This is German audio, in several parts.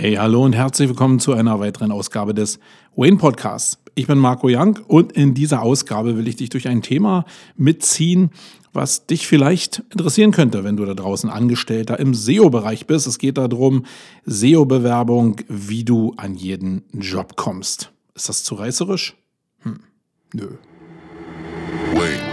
Hey, hallo und herzlich willkommen zu einer weiteren Ausgabe des Wayne Podcasts. Ich bin Marco Young und in dieser Ausgabe will ich dich durch ein Thema mitziehen, was dich vielleicht interessieren könnte, wenn du da draußen Angestellter im SEO-Bereich bist. Es geht darum, SEO-Bewerbung, wie du an jeden Job kommst. Ist das zu reißerisch? Hm, nö. Wayne.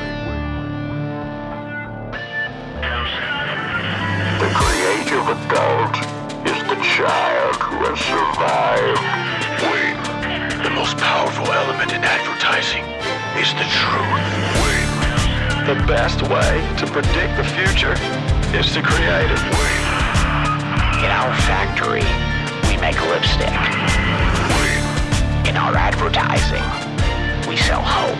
Advertising is the truth. The best way to predict the future is to create it. In our factory, we make lipstick. In our advertising, we sell hope.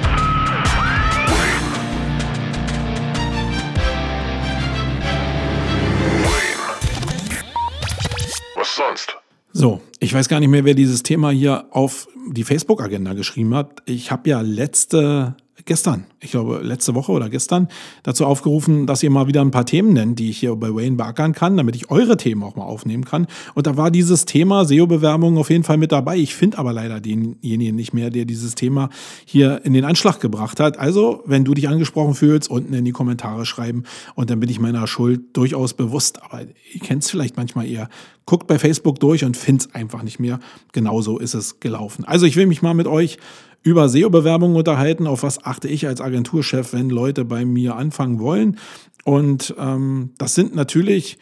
Was sonst? So, ich weiß gar nicht mehr, wer dieses Thema hier auf die Facebook-Agenda geschrieben hat. Ich habe ja letzte gestern, ich glaube letzte Woche oder gestern, dazu aufgerufen, dass ihr mal wieder ein paar Themen nennt, die ich hier bei Wayne beackern kann, damit ich eure Themen auch mal aufnehmen kann. Und da war dieses Thema SEO-Bewerbung auf jeden Fall mit dabei. Ich finde aber leider denjenigen nicht mehr, der dieses Thema hier in den Anschlag gebracht hat. Also, wenn du dich angesprochen fühlst, unten in die Kommentare schreiben und dann bin ich meiner Schuld durchaus bewusst. Aber ihr kennt es vielleicht manchmal eher. Guckt bei Facebook durch und findet es einfach nicht mehr. Genauso ist es gelaufen. Also, ich will mich mal mit euch über SEO-Bewerbungen unterhalten. Auf was achte ich als Agenturchef, wenn Leute bei mir anfangen wollen? Und ähm, das sind natürlich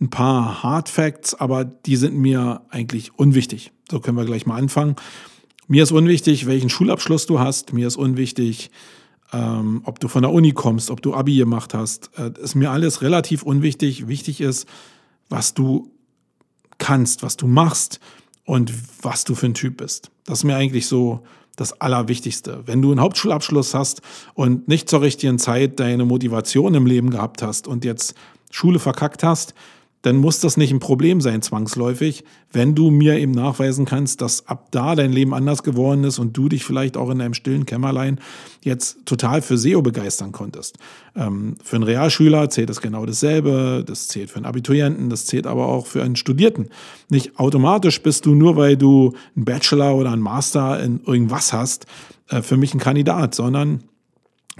ein paar Hard Facts, aber die sind mir eigentlich unwichtig. So können wir gleich mal anfangen. Mir ist unwichtig, welchen Schulabschluss du hast. Mir ist unwichtig, ähm, ob du von der Uni kommst, ob du Abi gemacht hast. Äh, ist mir alles relativ unwichtig. Wichtig ist, was du kannst, was du machst und was du für ein Typ bist. Das ist mir eigentlich so das Allerwichtigste. Wenn du einen Hauptschulabschluss hast und nicht zur richtigen Zeit deine Motivation im Leben gehabt hast und jetzt Schule verkackt hast, dann muss das nicht ein Problem sein, zwangsläufig, wenn du mir eben nachweisen kannst, dass ab da dein Leben anders geworden ist und du dich vielleicht auch in deinem stillen Kämmerlein jetzt total für SEO begeistern konntest. Ähm, für einen Realschüler zählt das genau dasselbe, das zählt für einen Abiturienten, das zählt aber auch für einen Studierten. Nicht automatisch bist du nur, weil du einen Bachelor oder einen Master in irgendwas hast, äh, für mich ein Kandidat, sondern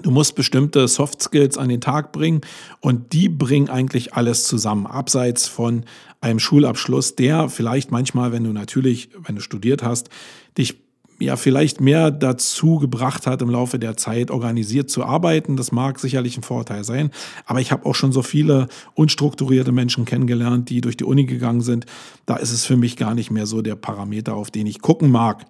Du musst bestimmte Soft Skills an den Tag bringen und die bringen eigentlich alles zusammen, abseits von einem Schulabschluss, der vielleicht manchmal, wenn du natürlich, wenn du studiert hast, dich ja vielleicht mehr dazu gebracht hat, im Laufe der Zeit organisiert zu arbeiten. Das mag sicherlich ein Vorteil sein, aber ich habe auch schon so viele unstrukturierte Menschen kennengelernt, die durch die Uni gegangen sind. Da ist es für mich gar nicht mehr so der Parameter, auf den ich gucken mag.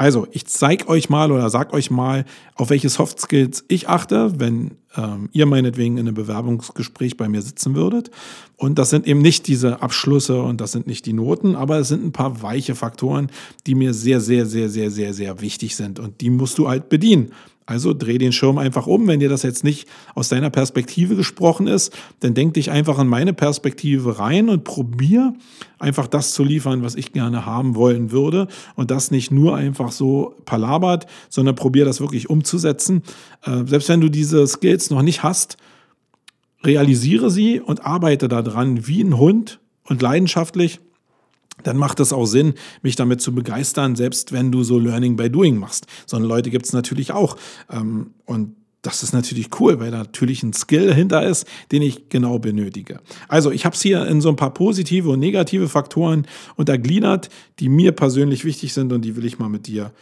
Also, ich zeige euch mal oder sag euch mal, auf welche Soft Skills ich achte, wenn ähm, ihr meinetwegen in einem Bewerbungsgespräch bei mir sitzen würdet. Und das sind eben nicht diese Abschlüsse und das sind nicht die Noten, aber es sind ein paar weiche Faktoren, die mir sehr, sehr, sehr, sehr, sehr, sehr wichtig sind. Und die musst du halt bedienen. Also dreh den Schirm einfach um. Wenn dir das jetzt nicht aus deiner Perspektive gesprochen ist, dann denk dich einfach in meine Perspektive rein und probier einfach das zu liefern, was ich gerne haben wollen würde. Und das nicht nur einfach so palabert, sondern probier das wirklich umzusetzen. Äh, selbst wenn du diese Skills noch nicht hast, realisiere sie und arbeite daran wie ein Hund und leidenschaftlich dann macht es auch Sinn, mich damit zu begeistern, selbst wenn du so Learning by Doing machst. So eine Leute gibt es natürlich auch. Ähm, und das ist natürlich cool, weil da natürlich ein Skill dahinter ist, den ich genau benötige. Also ich habe es hier in so ein paar positive und negative Faktoren untergliedert, die mir persönlich wichtig sind und die will ich mal mit dir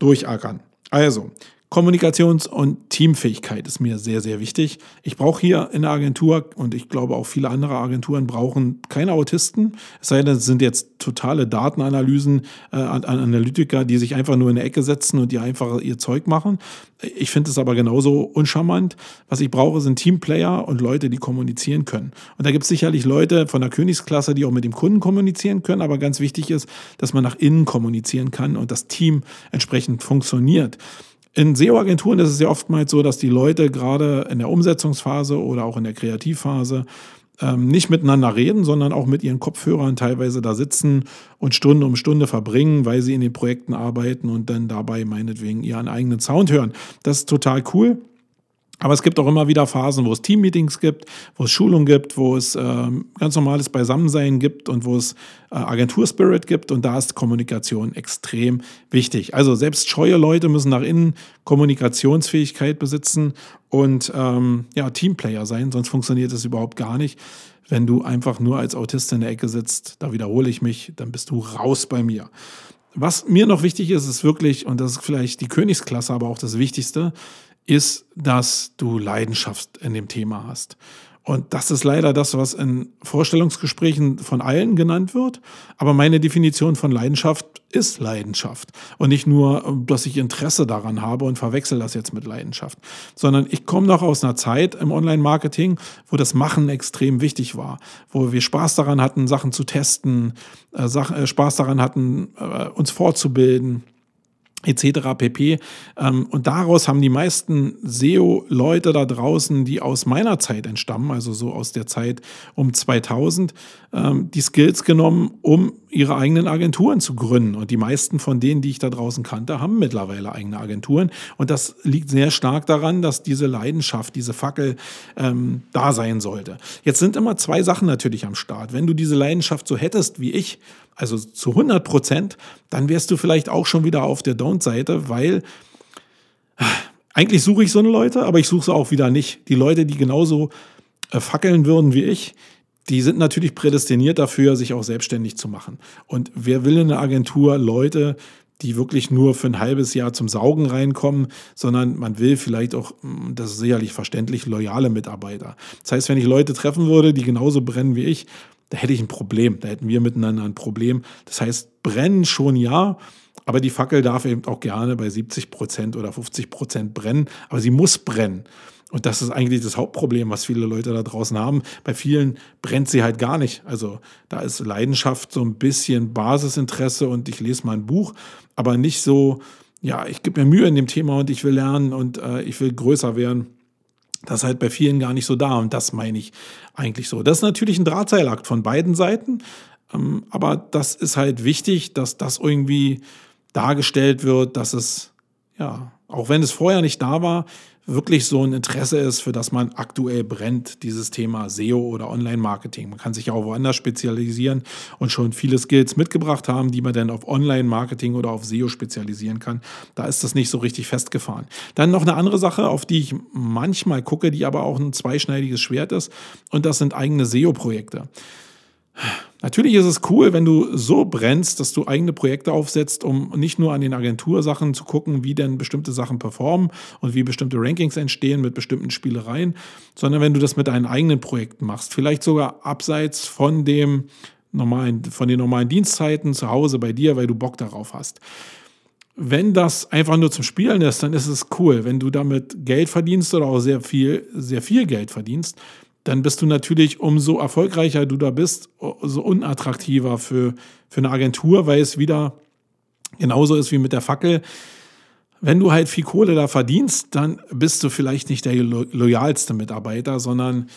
durchackern. Also, Kommunikations- und Teamfähigkeit ist mir sehr, sehr wichtig. Ich brauche hier in der Agentur und ich glaube auch viele andere Agenturen brauchen keine Autisten. Es sei denn, es sind jetzt totale Datenanalysen, äh, Analytiker, die sich einfach nur in der Ecke setzen und die einfach ihr Zeug machen. Ich finde es aber genauso uncharmant. Was ich brauche, sind Teamplayer und Leute, die kommunizieren können. Und da gibt es sicherlich Leute von der Königsklasse, die auch mit dem Kunden kommunizieren können, aber ganz wichtig ist, dass man nach innen kommunizieren kann und das Team entsprechend funktioniert. In SEO-Agenturen ist es ja oftmals so, dass die Leute gerade in der Umsetzungsphase oder auch in der Kreativphase ähm, nicht miteinander reden, sondern auch mit ihren Kopfhörern teilweise da sitzen und Stunde um Stunde verbringen, weil sie in den Projekten arbeiten und dann dabei meinetwegen ihren eigenen Sound hören. Das ist total cool. Aber es gibt auch immer wieder Phasen, wo es Teammeetings gibt, wo es Schulungen gibt, wo es äh, ganz normales Beisammensein gibt und wo es äh, Agenturspirit gibt. Und da ist Kommunikation extrem wichtig. Also selbst scheue Leute müssen nach innen Kommunikationsfähigkeit besitzen und ähm, ja, Teamplayer sein, sonst funktioniert es überhaupt gar nicht. Wenn du einfach nur als Autist in der Ecke sitzt, da wiederhole ich mich, dann bist du raus bei mir. Was mir noch wichtig ist, ist wirklich, und das ist vielleicht die Königsklasse, aber auch das Wichtigste, ist, dass du Leidenschaft in dem Thema hast. Und das ist leider das, was in Vorstellungsgesprächen von allen genannt wird. Aber meine Definition von Leidenschaft ist Leidenschaft. Und nicht nur, dass ich Interesse daran habe und verwechsel das jetzt mit Leidenschaft, sondern ich komme noch aus einer Zeit im Online-Marketing, wo das Machen extrem wichtig war, wo wir Spaß daran hatten, Sachen zu testen, äh, äh Spaß daran hatten, äh, uns fortzubilden etc. pp. Ähm, und daraus haben die meisten SEO-Leute da draußen, die aus meiner Zeit entstammen, also so aus der Zeit um 2000, ähm, die Skills genommen, um ihre eigenen Agenturen zu gründen. Und die meisten von denen, die ich da draußen kannte, haben mittlerweile eigene Agenturen. Und das liegt sehr stark daran, dass diese Leidenschaft, diese Fackel ähm, da sein sollte. Jetzt sind immer zwei Sachen natürlich am Start. Wenn du diese Leidenschaft so hättest wie ich, also zu 100 Prozent, dann wärst du vielleicht auch schon wieder auf der Don't-Seite, weil eigentlich suche ich so eine Leute, aber ich suche sie auch wieder nicht. Die Leute, die genauso äh, fackeln würden wie ich, die sind natürlich prädestiniert dafür, sich auch selbstständig zu machen. Und wer will in eine Agentur Leute, die wirklich nur für ein halbes Jahr zum Saugen reinkommen, sondern man will vielleicht auch, hm, das ist sicherlich verständlich, loyale Mitarbeiter. Das heißt, wenn ich Leute treffen würde, die genauso brennen wie ich, da hätte ich ein Problem, da hätten wir miteinander ein Problem. Das heißt, brennen schon ja, aber die Fackel darf eben auch gerne bei 70 Prozent oder 50 Prozent brennen, aber sie muss brennen. Und das ist eigentlich das Hauptproblem, was viele Leute da draußen haben. Bei vielen brennt sie halt gar nicht. Also da ist Leidenschaft so ein bisschen Basisinteresse und ich lese mal ein Buch, aber nicht so, ja, ich gebe mir Mühe in dem Thema und ich will lernen und äh, ich will größer werden. Das ist halt bei vielen gar nicht so da und das meine ich eigentlich so. Das ist natürlich ein Drahtseilakt von beiden Seiten, ähm, aber das ist halt wichtig, dass das irgendwie dargestellt wird, dass es, ja, auch wenn es vorher nicht da war, wirklich so ein Interesse ist, für das man aktuell brennt, dieses Thema SEO oder Online-Marketing. Man kann sich ja auch woanders spezialisieren und schon viele Skills mitgebracht haben, die man dann auf Online-Marketing oder auf SEO spezialisieren kann. Da ist das nicht so richtig festgefahren. Dann noch eine andere Sache, auf die ich manchmal gucke, die aber auch ein zweischneidiges Schwert ist, und das sind eigene SEO-Projekte. Natürlich ist es cool, wenn du so brennst, dass du eigene Projekte aufsetzt, um nicht nur an den Agentursachen zu gucken, wie denn bestimmte Sachen performen und wie bestimmte Rankings entstehen mit bestimmten Spielereien, sondern wenn du das mit deinen eigenen Projekten machst, vielleicht sogar abseits von dem normalen, von den normalen Dienstzeiten zu Hause bei dir, weil du Bock darauf hast. Wenn das einfach nur zum Spielen ist, dann ist es cool. Wenn du damit Geld verdienst oder auch sehr viel, sehr viel Geld verdienst, dann bist du natürlich, umso erfolgreicher du da bist, so unattraktiver für, für eine Agentur, weil es wieder genauso ist wie mit der Fackel. Wenn du halt viel Kohle da verdienst, dann bist du vielleicht nicht der loyalste Mitarbeiter, sondern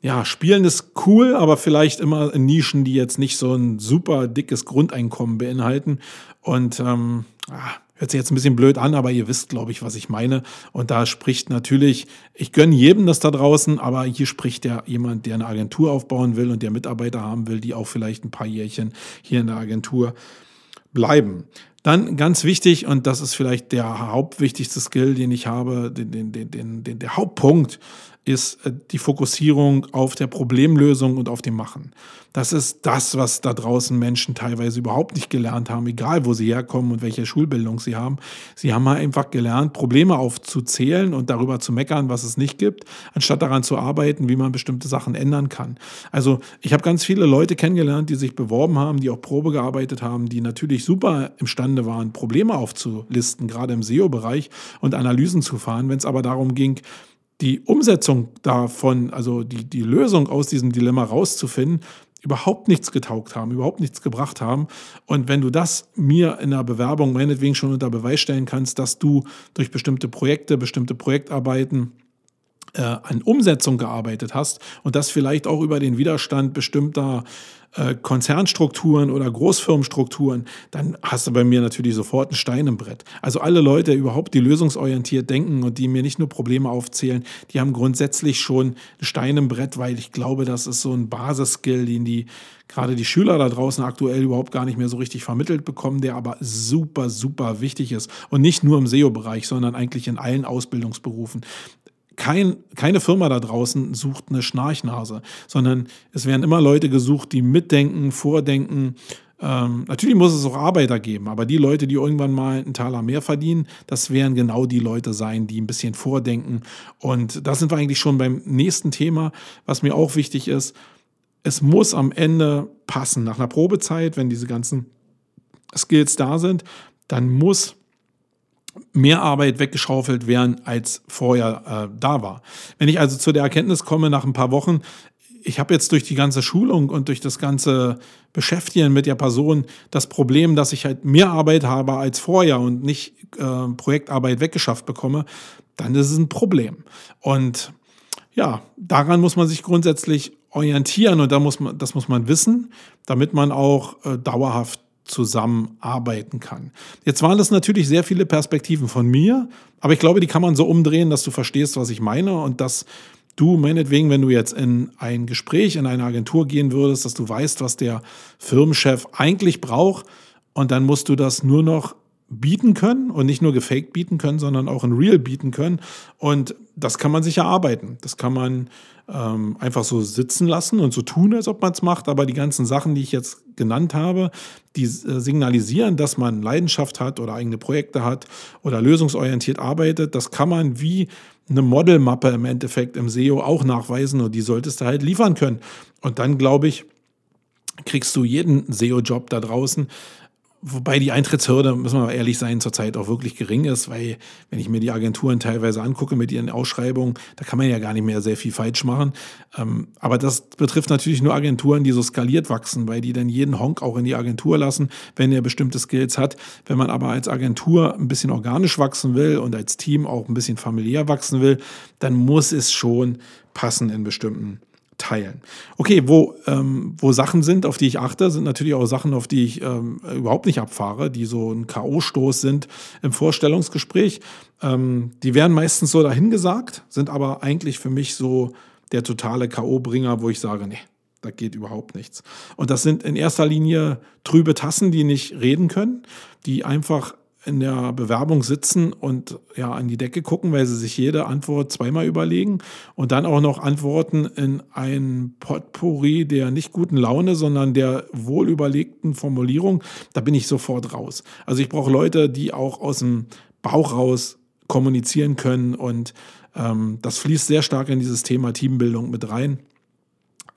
ja, spielen ist cool, aber vielleicht immer in Nischen, die jetzt nicht so ein super dickes Grundeinkommen beinhalten. Und ähm, ah, Hört sich jetzt ein bisschen blöd an, aber ihr wisst, glaube ich, was ich meine. Und da spricht natürlich, ich gönne jedem das da draußen, aber hier spricht ja jemand, der eine Agentur aufbauen will und der Mitarbeiter haben will, die auch vielleicht ein paar Jährchen hier in der Agentur bleiben. Dann ganz wichtig, und das ist vielleicht der hauptwichtigste Skill, den ich habe, den, den, den, den, der Hauptpunkt, ist äh, die Fokussierung auf der Problemlösung und auf dem Machen. Das ist das, was da draußen Menschen teilweise überhaupt nicht gelernt haben, egal wo sie herkommen und welche Schulbildung sie haben. Sie haben halt einfach gelernt, Probleme aufzuzählen und darüber zu meckern, was es nicht gibt, anstatt daran zu arbeiten, wie man bestimmte Sachen ändern kann. Also ich habe ganz viele Leute kennengelernt, die sich beworben haben, die auch Probe gearbeitet haben, die natürlich super imstande waren, Probleme aufzulisten, gerade im SEO-Bereich und Analysen zu fahren. Wenn es aber darum ging, die Umsetzung davon, also die, die Lösung aus diesem Dilemma rauszufinden, überhaupt nichts getaugt haben, überhaupt nichts gebracht haben. Und wenn du das mir in der Bewerbung meinetwegen schon unter Beweis stellen kannst, dass du durch bestimmte Projekte, bestimmte Projektarbeiten äh, an Umsetzung gearbeitet hast und das vielleicht auch über den Widerstand bestimmter äh, Konzernstrukturen oder Großfirmenstrukturen, dann hast du bei mir natürlich sofort ein Stein im Brett. Also alle Leute überhaupt, die lösungsorientiert denken und die mir nicht nur Probleme aufzählen, die haben grundsätzlich schon ein Stein im Brett, weil ich glaube, das ist so ein Basisskill, den die gerade die Schüler da draußen aktuell überhaupt gar nicht mehr so richtig vermittelt bekommen, der aber super, super wichtig ist. Und nicht nur im SEO-Bereich, sondern eigentlich in allen Ausbildungsberufen kein, keine Firma da draußen sucht eine Schnarchnase, sondern es werden immer Leute gesucht, die mitdenken, vordenken. Ähm, natürlich muss es auch Arbeiter geben, aber die Leute, die irgendwann mal einen Taler mehr verdienen, das werden genau die Leute sein, die ein bisschen vordenken. Und da sind wir eigentlich schon beim nächsten Thema, was mir auch wichtig ist. Es muss am Ende passen. Nach einer Probezeit, wenn diese ganzen Skills da sind, dann muss mehr Arbeit weggeschaufelt werden, als vorher äh, da war. Wenn ich also zu der Erkenntnis komme nach ein paar Wochen, ich habe jetzt durch die ganze Schulung und durch das ganze Beschäftigen mit der Person das Problem, dass ich halt mehr Arbeit habe als vorher und nicht äh, Projektarbeit weggeschafft bekomme, dann ist es ein Problem. Und ja, daran muss man sich grundsätzlich orientieren und da muss man, das muss man wissen, damit man auch äh, dauerhaft zusammenarbeiten kann. Jetzt waren das natürlich sehr viele Perspektiven von mir, aber ich glaube, die kann man so umdrehen, dass du verstehst, was ich meine und dass du meinetwegen, wenn du jetzt in ein Gespräch in eine Agentur gehen würdest, dass du weißt, was der Firmenchef eigentlich braucht und dann musst du das nur noch bieten können und nicht nur gefaked bieten können, sondern auch in real bieten können. Und das kann man sich erarbeiten. Das kann man ähm, einfach so sitzen lassen und so tun, als ob man es macht. Aber die ganzen Sachen, die ich jetzt genannt habe, die äh, signalisieren, dass man Leidenschaft hat oder eigene Projekte hat oder lösungsorientiert arbeitet, das kann man wie eine Modelmappe im Endeffekt im SEO auch nachweisen und die solltest du halt liefern können. Und dann glaube ich, kriegst du jeden SEO-Job da draußen, Wobei die Eintrittshürde, müssen wir ehrlich sein, zurzeit auch wirklich gering ist, weil wenn ich mir die Agenturen teilweise angucke mit ihren Ausschreibungen, da kann man ja gar nicht mehr sehr viel falsch machen. Ähm, aber das betrifft natürlich nur Agenturen, die so skaliert wachsen, weil die dann jeden Honk auch in die Agentur lassen, wenn er bestimmte Skills hat. Wenn man aber als Agentur ein bisschen organisch wachsen will und als Team auch ein bisschen familiär wachsen will, dann muss es schon passen in bestimmten teilen. Okay, wo, ähm, wo Sachen sind, auf die ich achte, sind natürlich auch Sachen, auf die ich ähm, überhaupt nicht abfahre, die so ein K.O.-Stoß sind im Vorstellungsgespräch. Ähm, die werden meistens so dahingesagt, sind aber eigentlich für mich so der totale K.O.-Bringer, wo ich sage, nee, da geht überhaupt nichts. Und das sind in erster Linie trübe Tassen, die nicht reden können, die einfach in der Bewerbung sitzen und ja an die Decke gucken, weil sie sich jede Antwort zweimal überlegen und dann auch noch antworten in ein Potpourri der nicht guten Laune, sondern der wohlüberlegten Formulierung, da bin ich sofort raus. Also ich brauche Leute, die auch aus dem Bauch raus kommunizieren können und ähm, das fließt sehr stark in dieses Thema Teambildung mit rein.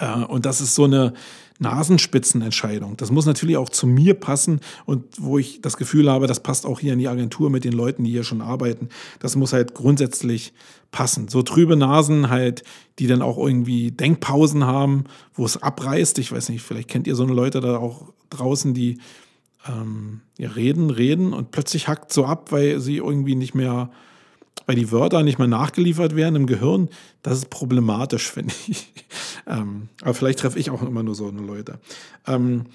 Äh, und das ist so eine Nasenspitzenentscheidung. Das muss natürlich auch zu mir passen und wo ich das Gefühl habe, das passt auch hier in die Agentur mit den Leuten, die hier schon arbeiten. Das muss halt grundsätzlich passen. So trübe Nasen halt, die dann auch irgendwie Denkpausen haben, wo es abreißt. Ich weiß nicht, vielleicht kennt ihr so eine Leute da auch draußen, die ähm, ja, reden, reden und plötzlich hackt so ab, weil sie irgendwie nicht mehr weil die Wörter nicht mehr nachgeliefert werden im Gehirn, das ist problematisch, finde ich. Ähm, aber vielleicht treffe ich auch immer nur so eine Leute. Ähm,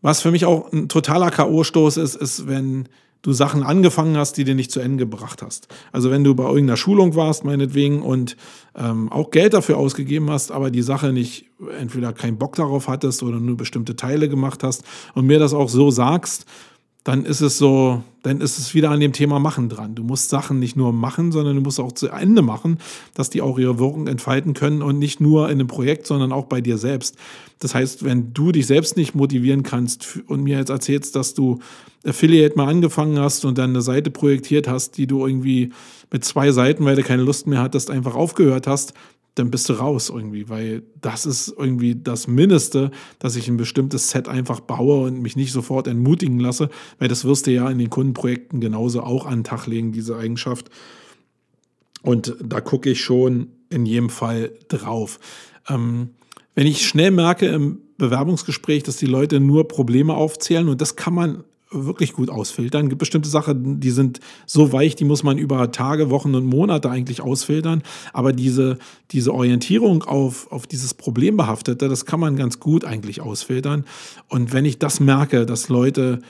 was für mich auch ein totaler K.O.-Stoß ist, ist, wenn du Sachen angefangen hast, die du nicht zu Ende gebracht hast. Also wenn du bei irgendeiner Schulung warst, meinetwegen, und ähm, auch Geld dafür ausgegeben hast, aber die Sache nicht, entweder keinen Bock darauf hattest oder nur bestimmte Teile gemacht hast und mir das auch so sagst, dann ist es so, dann ist es wieder an dem Thema Machen dran. Du musst Sachen nicht nur machen, sondern du musst auch zu Ende machen, dass die auch ihre Wirkung entfalten können und nicht nur in einem Projekt, sondern auch bei dir selbst. Das heißt, wenn du dich selbst nicht motivieren kannst und mir jetzt erzählst, dass du Affiliate mal angefangen hast und dann eine Seite projektiert hast, die du irgendwie mit zwei Seiten, weil du keine Lust mehr hattest, einfach aufgehört hast, dann bist du raus irgendwie, weil das ist irgendwie das Mindeste, dass ich ein bestimmtes Set einfach baue und mich nicht sofort entmutigen lasse, weil das wirst du ja in den Kundenprojekten genauso auch an den Tag legen, diese Eigenschaft. Und da gucke ich schon in jedem Fall drauf. Ähm, wenn ich schnell merke im Bewerbungsgespräch, dass die Leute nur Probleme aufzählen und das kann man wirklich gut ausfiltern. Es gibt bestimmte Sachen, die sind so weich, die muss man über Tage, Wochen und Monate eigentlich ausfiltern. Aber diese, diese Orientierung auf, auf dieses Problembehaftete, das kann man ganz gut eigentlich ausfiltern. Und wenn ich das merke, dass Leute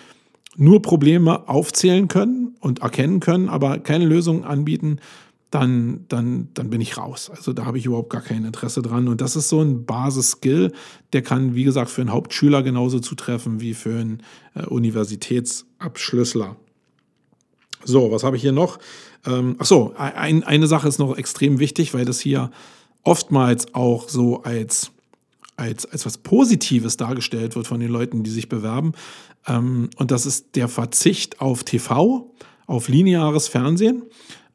nur Probleme aufzählen können und erkennen können, aber keine Lösungen anbieten, dann, dann, dann bin ich raus. Also da habe ich überhaupt gar kein Interesse dran. Und das ist so ein Basis-Skill, der kann, wie gesagt, für einen Hauptschüler genauso zutreffen wie für einen äh, Universitätsabschlüssler. So, was habe ich hier noch? Ähm, ach so, ein, eine Sache ist noch extrem wichtig, weil das hier oftmals auch so als, als, als was Positives dargestellt wird von den Leuten, die sich bewerben. Ähm, und das ist der Verzicht auf TV, auf lineares Fernsehen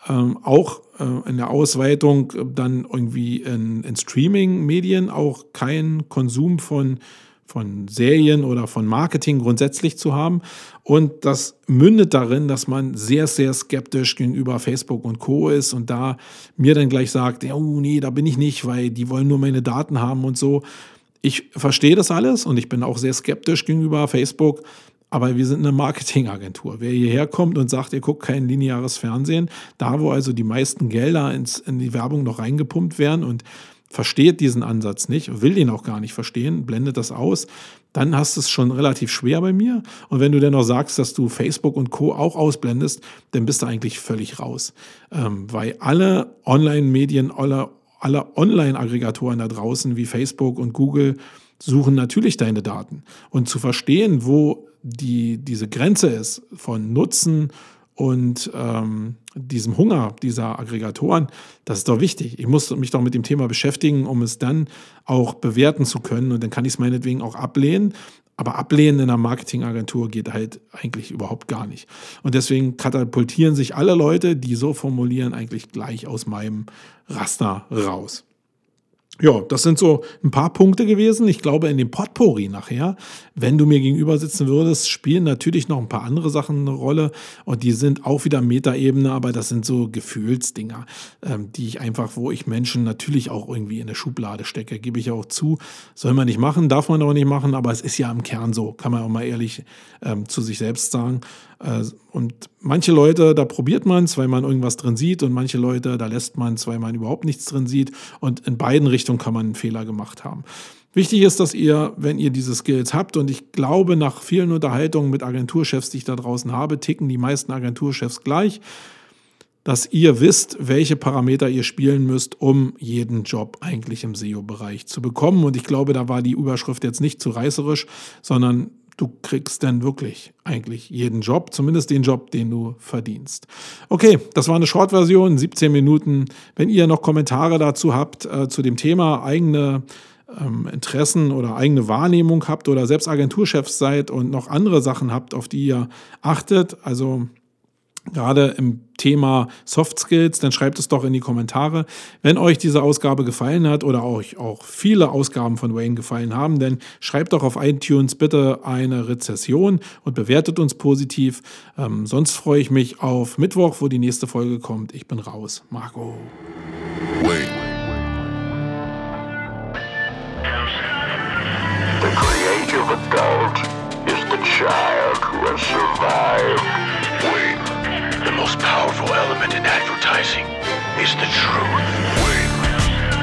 ähm, auch in der Ausweitung dann irgendwie in, in Streaming-Medien auch keinen Konsum von, von Serien oder von Marketing grundsätzlich zu haben. Und das mündet darin, dass man sehr, sehr skeptisch gegenüber Facebook und Co. ist und da mir dann gleich sagt, ja, oh nee, da bin ich nicht, weil die wollen nur meine Daten haben und so. Ich verstehe das alles und ich bin auch sehr skeptisch gegenüber Facebook, aber wir sind eine Marketingagentur. Wer hierher kommt und sagt, ihr guckt kein lineares Fernsehen, da wo also die meisten Gelder ins, in die Werbung noch reingepumpt werden und versteht diesen Ansatz nicht, will den auch gar nicht verstehen, blendet das aus, dann hast du es schon relativ schwer bei mir. Und wenn du dann noch sagst, dass du Facebook und Co. auch ausblendest, dann bist du eigentlich völlig raus. Ähm, weil alle Online-Medien, alle, alle Online-Aggregatoren da draußen wie Facebook und Google suchen natürlich deine Daten. Und zu verstehen, wo die, diese Grenze ist von Nutzen und ähm, diesem Hunger dieser Aggregatoren, das ist doch wichtig. Ich muss mich doch mit dem Thema beschäftigen, um es dann auch bewerten zu können. Und dann kann ich es meinetwegen auch ablehnen. Aber ablehnen in einer Marketingagentur geht halt eigentlich überhaupt gar nicht. Und deswegen katapultieren sich alle Leute, die so formulieren, eigentlich gleich aus meinem Raster raus. Ja, das sind so ein paar Punkte gewesen. Ich glaube, in dem Potpourri nachher, wenn du mir gegenüber sitzen würdest, spielen natürlich noch ein paar andere Sachen eine Rolle und die sind auch wieder Metaebene, aber das sind so Gefühlsdinger, ähm, die ich einfach, wo ich Menschen natürlich auch irgendwie in eine Schublade stecke, gebe ich auch zu. Soll man nicht machen, darf man auch nicht machen, aber es ist ja im Kern so, kann man auch mal ehrlich ähm, zu sich selbst sagen. Äh, und manche Leute, da probiert man es, weil man irgendwas drin sieht und manche Leute, da lässt man es, weil man überhaupt nichts drin sieht und in beiden Richtungen kann man einen Fehler gemacht haben. Wichtig ist, dass ihr, wenn ihr diese Skills habt, und ich glaube, nach vielen Unterhaltungen mit Agenturchefs, die ich da draußen habe, ticken die meisten Agenturchefs gleich, dass ihr wisst, welche Parameter ihr spielen müsst, um jeden Job eigentlich im SEO-Bereich zu bekommen. Und ich glaube, da war die Überschrift jetzt nicht zu reißerisch, sondern du kriegst dann wirklich eigentlich jeden Job, zumindest den Job, den du verdienst. Okay, das war eine Short-Version, 17 Minuten. Wenn ihr noch Kommentare dazu habt, äh, zu dem Thema, eigene ähm, Interessen oder eigene Wahrnehmung habt oder selbst Agenturchefs seid und noch andere Sachen habt, auf die ihr achtet, also gerade im Thema Soft Skills, dann schreibt es doch in die Kommentare. Wenn euch diese Ausgabe gefallen hat oder euch auch viele Ausgaben von Wayne gefallen haben, dann schreibt doch auf iTunes bitte eine Rezession und bewertet uns positiv. Ähm, sonst freue ich mich auf Mittwoch, wo die nächste Folge kommt. Ich bin raus. Marco. Wayne.